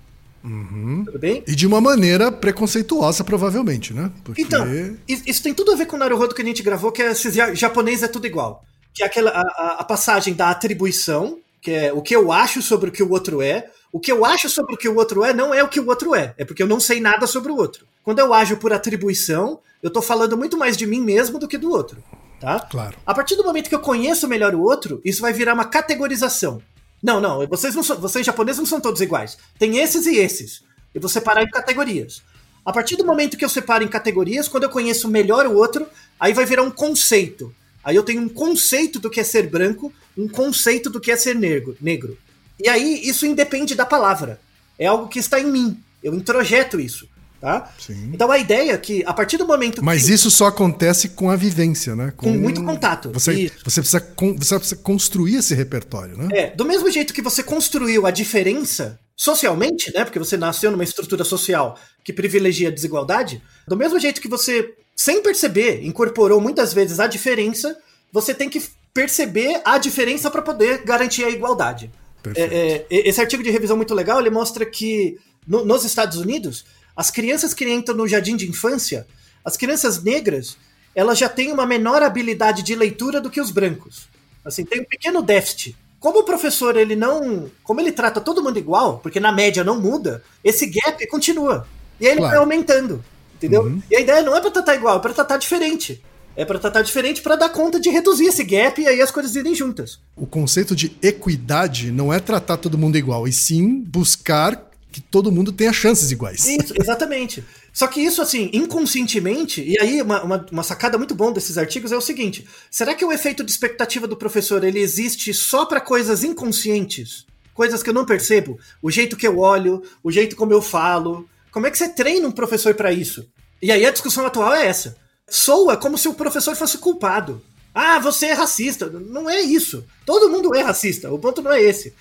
Tudo bem? E de uma maneira preconceituosa, provavelmente, né? Porque... Então, is- isso tem tudo a ver com o Naruhodo que a gente gravou, que é ja- japonês é tudo igual. Que é aquela, a- a passagem da atribuição, que é o que eu acho sobre o que o outro é. O que eu acho sobre o que o outro é não é o que o outro é, é porque eu não sei nada sobre o outro. Quando eu ajo por atribuição, eu tô falando muito mais de mim mesmo do que do outro, tá? Claro. A partir do momento que eu conheço melhor o outro, isso vai virar uma categorização. Não, não, vocês não são, vocês japoneses não são todos iguais. Tem esses e esses. Eu vou separar em categorias. A partir do momento que eu separo em categorias, quando eu conheço melhor o outro, aí vai virar um conceito. Aí eu tenho um conceito do que é ser branco, um conceito do que é ser negro. negro. E aí isso independe da palavra. É algo que está em mim. Eu introjeto isso, tá? Sim. Então a ideia é que a partir do momento Mas que isso só acontece com a vivência, né? Com muito contato. Você, você, precisa, con- você precisa construir esse repertório, né? É, do mesmo jeito que você construiu a diferença socialmente, né? Porque você nasceu numa estrutura social que privilegia a desigualdade, do mesmo jeito que você, sem perceber, incorporou muitas vezes a diferença, você tem que perceber a diferença para poder garantir a igualdade. É, é, esse artigo de revisão muito legal, ele mostra que no- nos Estados Unidos, as crianças que entram no jardim de infância, as crianças negras, elas já têm uma menor habilidade de leitura do que os brancos. Assim, tem um pequeno déficit. Como o professor, ele não. Como ele trata todo mundo igual, porque na média não muda, esse gap continua. E aí ele Claro. vai aumentando. Entendeu? E a ideia não é pra tratar igual, é pra tratar diferente. É pra tratar diferente pra dar conta de reduzir esse gap e aí as coisas irem juntas. O conceito de equidade não é tratar todo mundo igual, e sim buscar que todo mundo tenha chances iguais. Isso, exatamente. Só que isso, assim, inconscientemente, e aí uma, uma, uma sacada muito bom desses artigos é o seguinte: será que o efeito de expectativa do professor ele existe só para coisas inconscientes? Coisas que eu não percebo? O jeito que eu olho, o jeito como eu falo. Como é que você treina um professor para isso? E aí a discussão atual é essa. Soa como se o professor fosse culpado. Ah, você é racista. Não é isso. Todo mundo é racista. O ponto não é esse.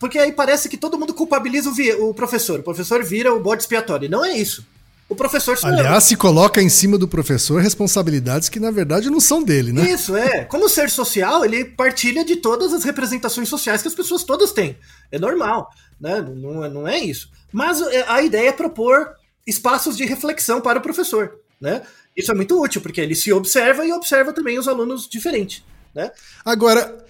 Porque aí parece que todo mundo culpabiliza o, o professor. O professor vira o bode expiatório. E não é isso. O professor sou eu. Aliás, se coloca em cima do professor responsabilidades que na verdade não são dele, né? Isso, é. Como ser social, ele partilha de todas as representações sociais que as pessoas todas têm. É normal, né? Não, é- não é isso. Mas é, a ideia é propor espaços de reflexão para o professor, né? Isso é muito útil, porque ele se observa e observa também os alunos diferentes, né? Agora,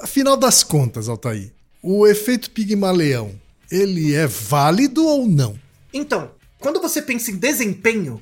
afinal das contas, Altair, o efeito Pigmaleão, ele é válido ou não? Então, quando você pensa em desempenho,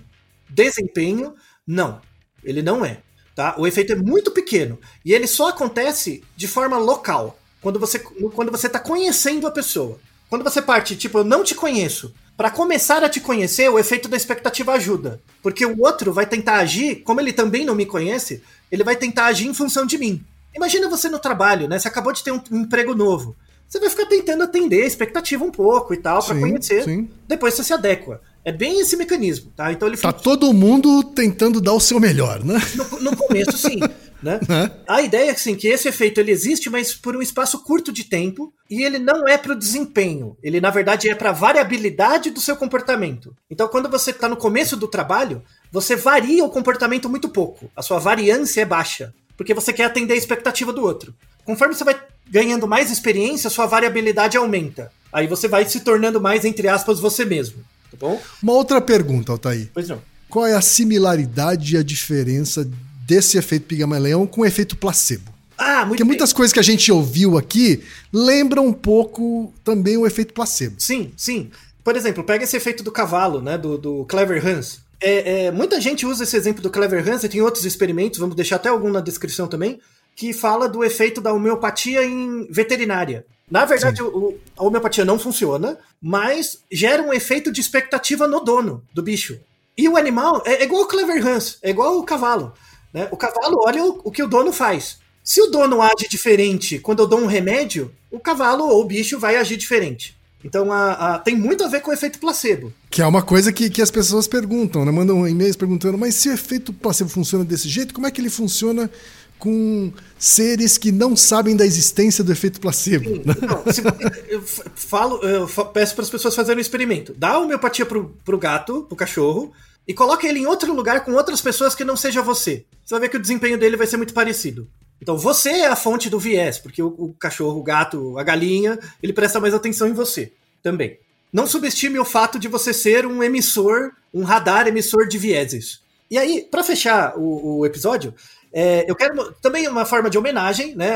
desempenho, não. Ele não é. Tá? O efeito é muito pequeno. E ele só acontece de forma local. Quando você quando você está conhecendo a pessoa. Quando você parte, tipo, eu não te conheço. Para começar a te conhecer, o efeito da expectativa ajuda. Porque o outro vai tentar agir, como ele também não me conhece, ele vai tentar agir em função de mim. Imagina você no trabalho, né? Você acabou de ter um, emprego novo. Você vai ficar tentando atender a expectativa um pouco e tal, para conhecer. sim. Depois você se adequa. É bem esse mecanismo, tá? Então ele Tá todo mundo tentando dar o seu melhor, né? no, no começo, sim. <laughs> Né? <laughs> Né? A ideia é assim, que esse efeito ele existe, mas por um espaço curto de tempo, e ele não é para o desempenho. Ele, na verdade, é para a variabilidade do seu comportamento. Então, quando você está no começo do trabalho, você varia o comportamento muito pouco. A sua variância é baixa, porque você quer atender a expectativa do outro. Conforme você vai ganhando mais experiência, sua variabilidade aumenta. Aí você vai se tornando mais, entre aspas, você mesmo. Tá bom? Uma outra pergunta, Altair. Pois não. Qual é a similaridade e a diferença desse efeito Pigmaleão com o efeito placebo? Ah, muito Porque bem. muitas coisas que a gente ouviu aqui lembram um pouco também o efeito placebo. Sim, sim. Por exemplo, pega esse efeito do cavalo, né? Do, do Clever Hans. É, é, muita gente usa esse exemplo do Clever Hans e tem outros experimentos, vamos deixar até algum na descrição também, que fala do efeito da homeopatia em veterinária. Na verdade, o, a homeopatia não funciona, mas gera um efeito de expectativa no dono do bicho. E o animal é, é igual o Clever Hans, é igual o cavalo. Né? O cavalo olha o, o que o dono faz. Se o dono age diferente quando eu dou um remédio, o cavalo ou o bicho vai agir diferente. Então a, a, tem muito a ver com o efeito placebo. Que é uma coisa que, que as pessoas perguntam, né? Mandam e-mails perguntando, mas se o efeito placebo funciona desse jeito, como é que ele funciona com seres que não sabem da existência do efeito placebo? Sim, não, se, eu falo, eu peço para as pessoas fazerem um experimento. Dá a homeopatia pro, pro gato, pro cachorro, e coloca ele em outro lugar com outras pessoas que não seja você. Você vai ver que o desempenho dele vai ser muito parecido. Então você é a fonte do viés, porque o, o, cachorro, o gato, a galinha, ele presta mais atenção em você também. Não subestime o fato de você ser um emissor, um radar emissor de vieses. E aí, para fechar o, o episódio, é, eu quero também uma forma de homenagem, né?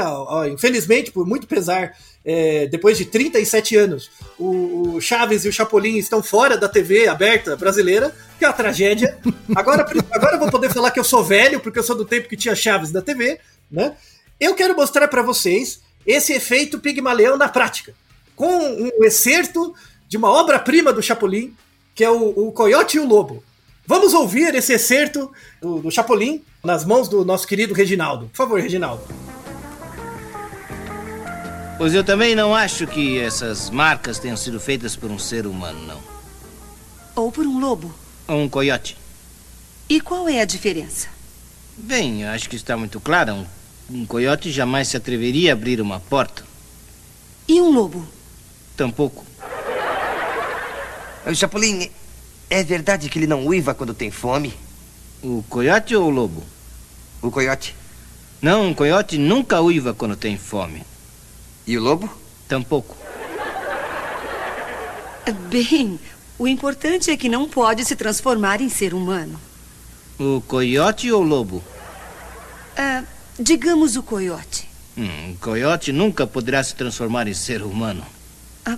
Infelizmente, por muito pesar, é, depois de 37 anos, o, o, Chaves e o Chapolin estão fora da TV aberta brasileira, que é uma tragédia. Agora, agora eu vou poder falar que eu sou velho, porque eu sou do tempo que tinha Chaves da TV, né? Eu quero mostrar para vocês esse efeito Pigmaleão na prática, com um excerto de uma obra-prima do Chapolin, que é o, o Coyote e o Lobo. Vamos ouvir esse excerto do, do Chapolin nas mãos do nosso querido Reginaldo. Por favor, Reginaldo. Pois eu também não acho que essas marcas tenham sido feitas por um ser humano, não. Ou por um lobo. Ou um coiote. E qual é a diferença? Bem, acho que está muito clara. Um, um coiote jamais se atreveria a abrir uma porta. E um lobo? Tampouco. O Chapolin, é verdade que ele não uiva quando tem fome? O coiote ou o lobo? O coiote. Não, um coiote nunca uiva quando tem fome. E o lobo? Tampouco. Bem, o importante é que não pode se transformar em ser humano. O coiote ou o lobo? Ah, digamos o coiote. Hum, o coiote nunca poderá se transformar em ser humano. Ah,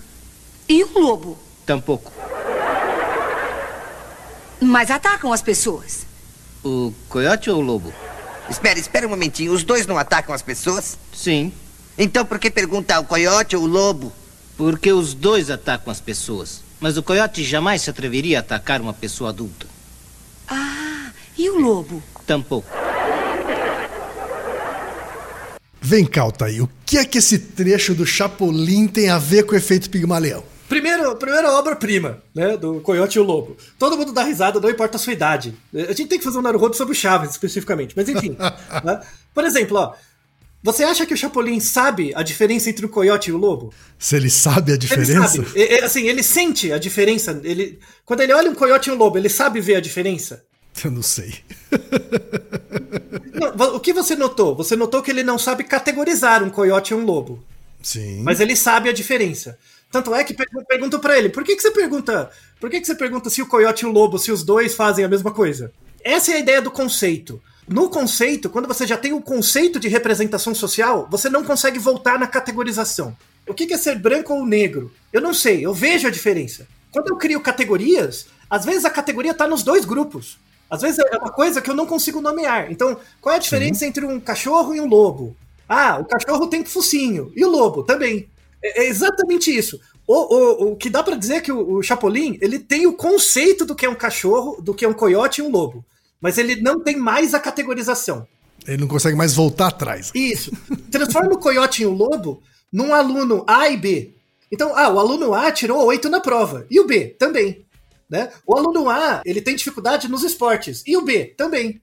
e um lobo? Tampouco. Mas atacam as pessoas. O coiote ou o lobo? Espera, espera um momentinho. Os dois não atacam as pessoas? Sim. Então por que pergunta o coiote ou o lobo? Porque os dois atacam as pessoas. Mas o coiote jamais se atreveria a atacar uma pessoa adulta. Ah, e o lobo? Tampouco. Vem cá, Altair, o que é que esse trecho do Chapolin tem a ver com o efeito Pigmaleão? Primeiro, primeira obra-prima, né, do Coyote e o Lobo. Todo mundo dá risada, não importa a sua idade. A gente tem que fazer um Naruhodo sobre o Chaves, especificamente, mas enfim. <laughs> né? Por exemplo, ó, você acha que o Chapolin sabe a diferença entre o coiote e o lobo? Se ele sabe a diferença? Ele sabe. Assim, ele sente a diferença. Ele, quando ele olha um coiote e um lobo, ele sabe ver a diferença? Eu não sei. Não, o que você notou? Você notou que ele não sabe categorizar um coiote e um lobo. Sim. Mas ele sabe a diferença. Tanto é que pergunto para ele, por que, que você pergunta? Por que, que você pergunta se o coiote e o lobo, se os dois fazem a mesma coisa? Essa é a ideia do conceito. No conceito, quando você já tem o conceito de representação social, você não consegue voltar na categorização. O que é ser branco ou negro? Eu não sei, eu vejo a diferença. Quando eu crio categorias, às vezes a categoria está nos dois grupos. Às vezes é uma coisa que eu não consigo nomear. Então, qual é a diferença Sim. entre um cachorro e um lobo? Ah, o cachorro tem focinho. E o lobo também. É, é exatamente isso. O, o, o que dá para dizer é que o, o Chapolin ele tem o conceito do que é um cachorro, do que é um coiote e um lobo mas ele não tem mais a categorização. Ele não consegue mais voltar atrás. Isso. Transforma o coiote em um lobo num aluno A e B. Então, ah, o aluno A tirou 8 na prova. E o B também. Né? O aluno A, ele tem dificuldade nos esportes. E o B também.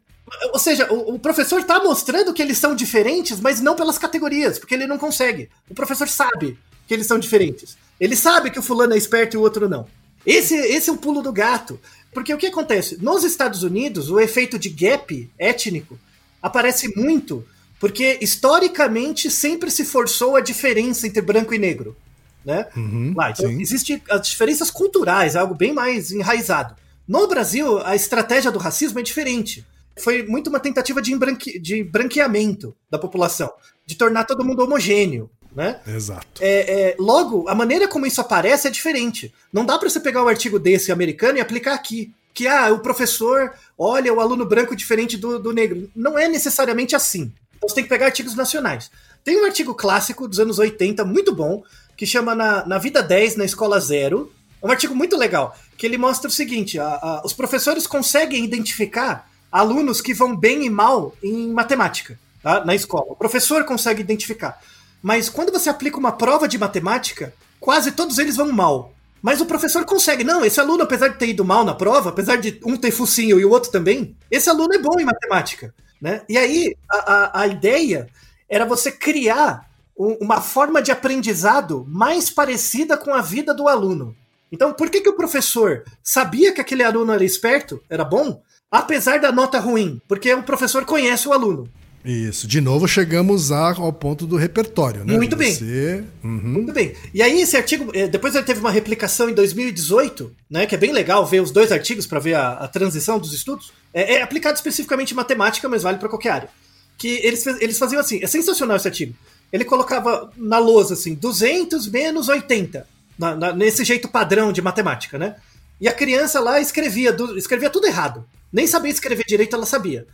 Ou seja, o, o professor está mostrando que eles são diferentes, mas não pelas categorias, porque ele não consegue. O professor sabe que eles são diferentes. Ele sabe que o fulano é esperto e o outro não. Esse, esse é o pulo do gato. Porque o que acontece? Nos Estados Unidos, o efeito de gap étnico aparece muito, porque historicamente sempre se forçou a diferença entre branco e negro. Né? Uhum, Lá, então, existem as diferenças culturais, algo bem mais enraizado. No Brasil, a estratégia do racismo é diferente. Foi muito uma tentativa de, de branqueamento da população, de tornar todo mundo homogêneo né? Exato. É, é, logo, a maneira como isso aparece é diferente. Não dá para você pegar um artigo desse americano e aplicar aqui. Que ah, o professor olha o aluno branco diferente do, do negro. Não é necessariamente assim. Então você tem que pegar artigos nacionais. Tem um artigo clássico dos anos 80, muito bom, que chama Na, na Vida 10, na Escola Zero. É um artigo muito legal, que ele mostra o seguinte: a, a, os professores conseguem identificar alunos que vão bem e mal em matemática tá? na escola. O professor consegue identificar. Mas quando você aplica uma prova de matemática, quase todos eles vão mal. Mas o professor consegue. Não, esse aluno, apesar de ter ido mal na prova, apesar de um ter focinho e o outro também, esse aluno é bom em matemática. Né? E aí, a, a, a ideia era você criar um, uma forma de aprendizado mais parecida com a vida do aluno. Então, por que, que o professor sabia que aquele aluno era esperto, era bom, apesar da nota ruim? Porque o professor conhece o aluno. Isso. De novo, chegamos ao ponto do repertório, né? Muito bem. Você... Uhum. Muito bem. E aí, esse artigo, eh, depois ele teve uma replicação em 2018, né? Que é bem legal ver os dois artigos para ver a, a, transição dos estudos. É, é, aplicado especificamente em matemática, mas vale para qualquer área. Que eles, eles faziam assim, é sensacional esse artigo. Ele colocava na lousa assim, 200 menos 80, na, na, nesse jeito padrão de matemática, né? E a criança lá escrevia, escrevia tudo errado. Nem sabia escrever direito, ela sabia.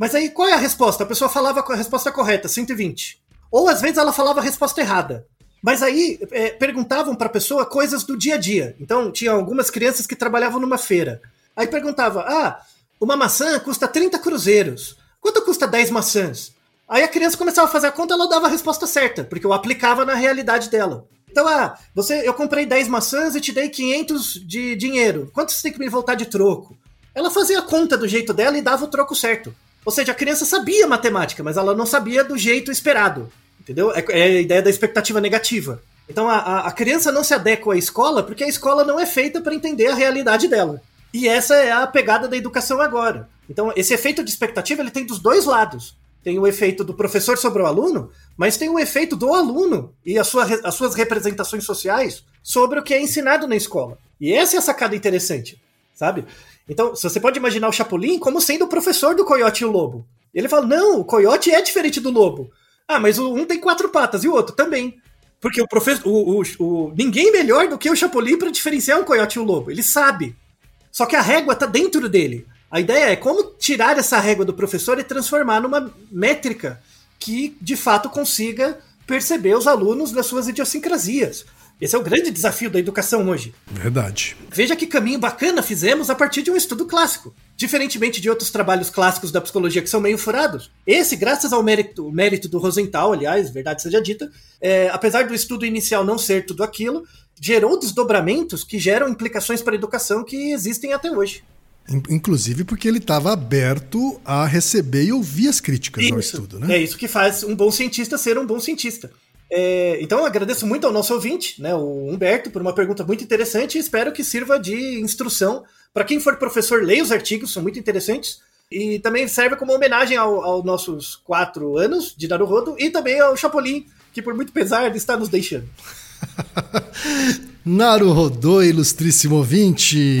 Mas aí qual é a resposta? A pessoa falava a resposta correta, 120. Ou às vezes ela falava a resposta errada. Mas aí é, perguntavam para a pessoa coisas do dia a dia. Então tinha algumas crianças que trabalhavam numa feira. Aí perguntava: "Ah, uma maçã custa 30 cruzeiros. Quanto custa 10 maçãs?" Aí a criança começava a fazer a conta, ela dava a resposta certa, porque eu aplicava na realidade dela. Então, ah, você, eu comprei 10 maçãs e te dei 500 de dinheiro. Quanto você tem que me voltar de troco? Ela fazia a conta do jeito dela e dava o troco certo. Ou seja, a criança sabia matemática, mas ela não sabia do jeito esperado. Entendeu? É, é a ideia da expectativa negativa. Então a, a criança não se adequa à escola porque a escola não é feita para entender a realidade dela. E essa é a pegada da educação agora. Então esse efeito de expectativa ele tem dos dois lados. Tem o efeito do professor sobre o aluno, mas tem o efeito do aluno e a sua, as suas representações sociais sobre o que é ensinado na escola. E essa é a sacada interessante, sabe? Então, você pode imaginar o Chapolin como sendo o professor do coiote e o lobo. Ele fala: não, o coiote é diferente do lobo. Ah, mas um tem quatro patas e o outro também. Porque o professor. O, o, o ninguém melhor do que o Chapolin para diferenciar um coiote e um lobo. Ele sabe. Só que a régua está dentro dele. A ideia é como tirar essa régua do professor e transformar numa métrica que de fato consiga perceber os alunos nas suas idiosincrasias. Esse é o grande desafio da educação hoje. Verdade. Veja que caminho bacana fizemos a partir de um estudo clássico. Diferentemente de outros trabalhos clássicos da psicologia que são meio furados, esse, graças ao mérito, mérito do Rosenthal, aliás, verdade seja dita, é, apesar do estudo inicial não ser tudo aquilo, gerou desdobramentos que geram implicações para a educação que existem até hoje. Inclusive porque ele estava aberto a receber e ouvir as críticas isso, ao estudo, né? É isso que faz um bom cientista ser um bom cientista. É, então, agradeço muito ao nosso ouvinte, né, o Humberto, por uma pergunta muito interessante e espero que sirva de instrução para quem for professor, leia os artigos, são muito interessantes. E também serve como homenagem aos ao nossos quatro anos de Naruhodo e também ao Chapolin, que por muito pesar está nos deixando. <laughs> Naruhodo, ilustríssimo ouvinte!